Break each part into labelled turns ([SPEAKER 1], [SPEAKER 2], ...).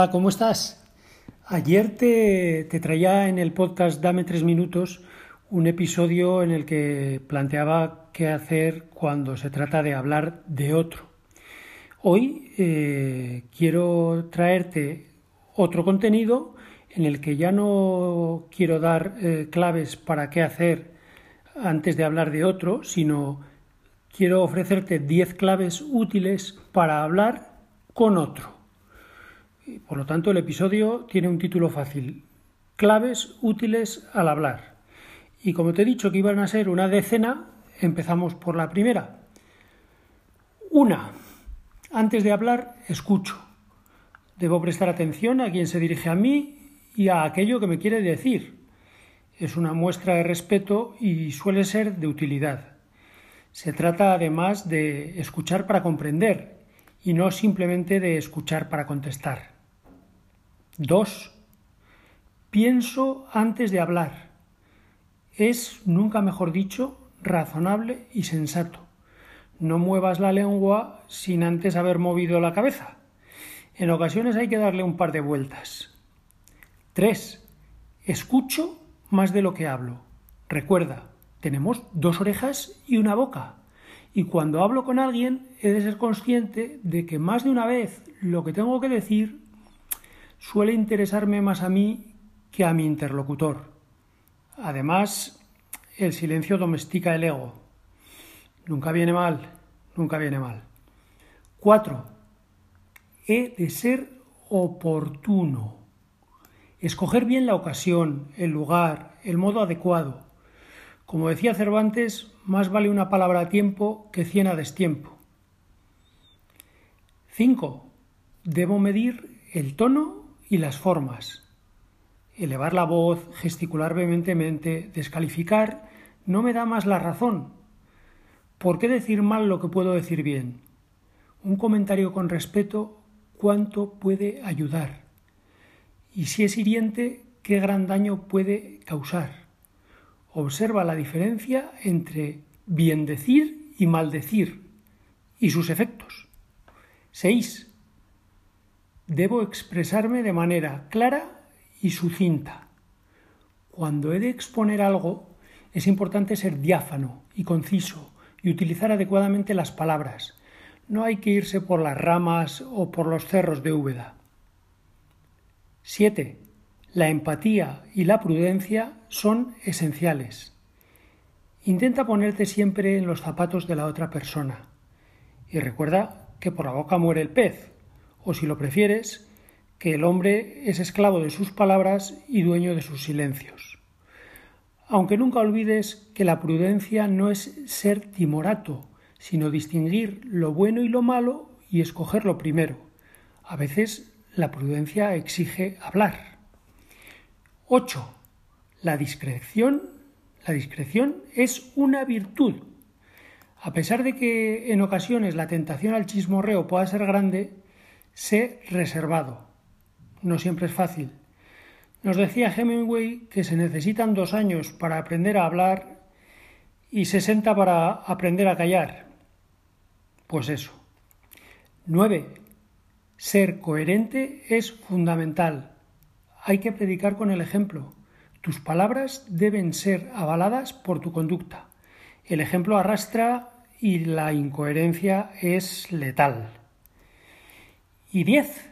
[SPEAKER 1] Hola, ¿cómo estás? Ayer te, traía en el podcast Dame tres minutos un episodio en el que planteaba qué hacer cuando se trata de hablar de otro. Hoy eh, quiero traerte otro contenido en el que ya no quiero dar eh, claves para qué hacer antes de hablar de otro, sino quiero ofrecerte 10 claves útiles para hablar con otro. Por lo tanto, el episodio tiene un título fácil. Claves útiles al hablar. Y como te he dicho que iban a ser una decena, empezamos por la primera. Una. Antes de hablar, escucho. Debo prestar atención a quien se dirige a mí y a aquello que me quiere decir. Es una muestra de respeto y suele ser de utilidad. Se trata además de escuchar para comprender y no simplemente de escuchar para contestar. 2. Pienso antes de hablar. Es, nunca mejor dicho, razonable y sensato. No muevas la lengua sin antes haber movido la cabeza. En ocasiones hay que darle un par de vueltas. 3. Escucho más de lo que hablo. Recuerda, tenemos dos orejas y una boca. Y cuando hablo con alguien he de ser consciente de que más de una vez lo que tengo que decir suele interesarme más a mí que a mi interlocutor. Además, el silencio domestica el ego. Nunca viene mal, nunca viene mal. 4. He de ser oportuno. Escoger bien la ocasión, el lugar, el modo adecuado. Como decía Cervantes, más vale una palabra a tiempo que cien a destiempo. 5. Debo medir el tono y las formas. Elevar la voz, gesticular vehementemente, descalificar, no me da más la razón. ¿Por qué decir mal lo que puedo decir bien? Un comentario con respeto, ¿cuánto puede ayudar? Y si es hiriente, ¿qué gran daño puede causar? Observa la diferencia entre bien decir y maldecir y sus efectos. 6. Debo expresarme de manera clara y sucinta. Cuando he de exponer algo, es importante ser diáfano y conciso y utilizar adecuadamente las palabras. No hay que irse por las ramas o por los cerros de Úbeda. 7. La empatía y la prudencia son esenciales. Intenta ponerte siempre en los zapatos de la otra persona. Y recuerda que por la boca muere el pez o si lo prefieres, que el hombre es esclavo de sus palabras y dueño de sus silencios. Aunque nunca olvides que la prudencia no es ser timorato, sino distinguir lo bueno y lo malo y escoger lo primero. A veces la prudencia exige hablar. 8. La discreción, la discreción es una virtud. A pesar de que en ocasiones la tentación al chismorreo pueda ser grande, Sé reservado. No siempre es fácil. Nos decía Hemingway que se necesitan dos años para aprender a hablar y sesenta para aprender a callar. Pues eso. 9. Ser coherente es fundamental. Hay que predicar con el ejemplo. Tus palabras deben ser avaladas por tu conducta. El ejemplo arrastra y la incoherencia es letal. Y 10.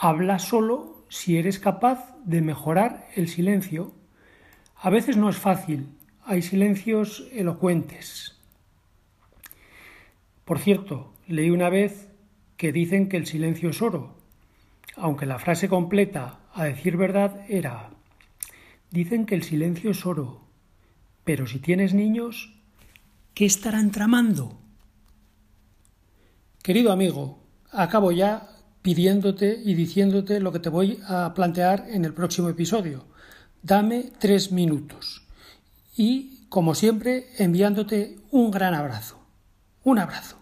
[SPEAKER 1] Habla solo si eres capaz de mejorar el silencio. A veces no es fácil, hay silencios elocuentes. Por cierto, leí una vez que dicen que el silencio es oro, aunque la frase completa, a decir verdad, era Dicen que el silencio es oro, pero si tienes niños, ¿qué estarán tramando? Querido amigo, acabo ya pidiéndote y diciéndote lo que te voy a plantear en el próximo episodio. Dame tres minutos. Y, como siempre, enviándote un gran abrazo. Un abrazo.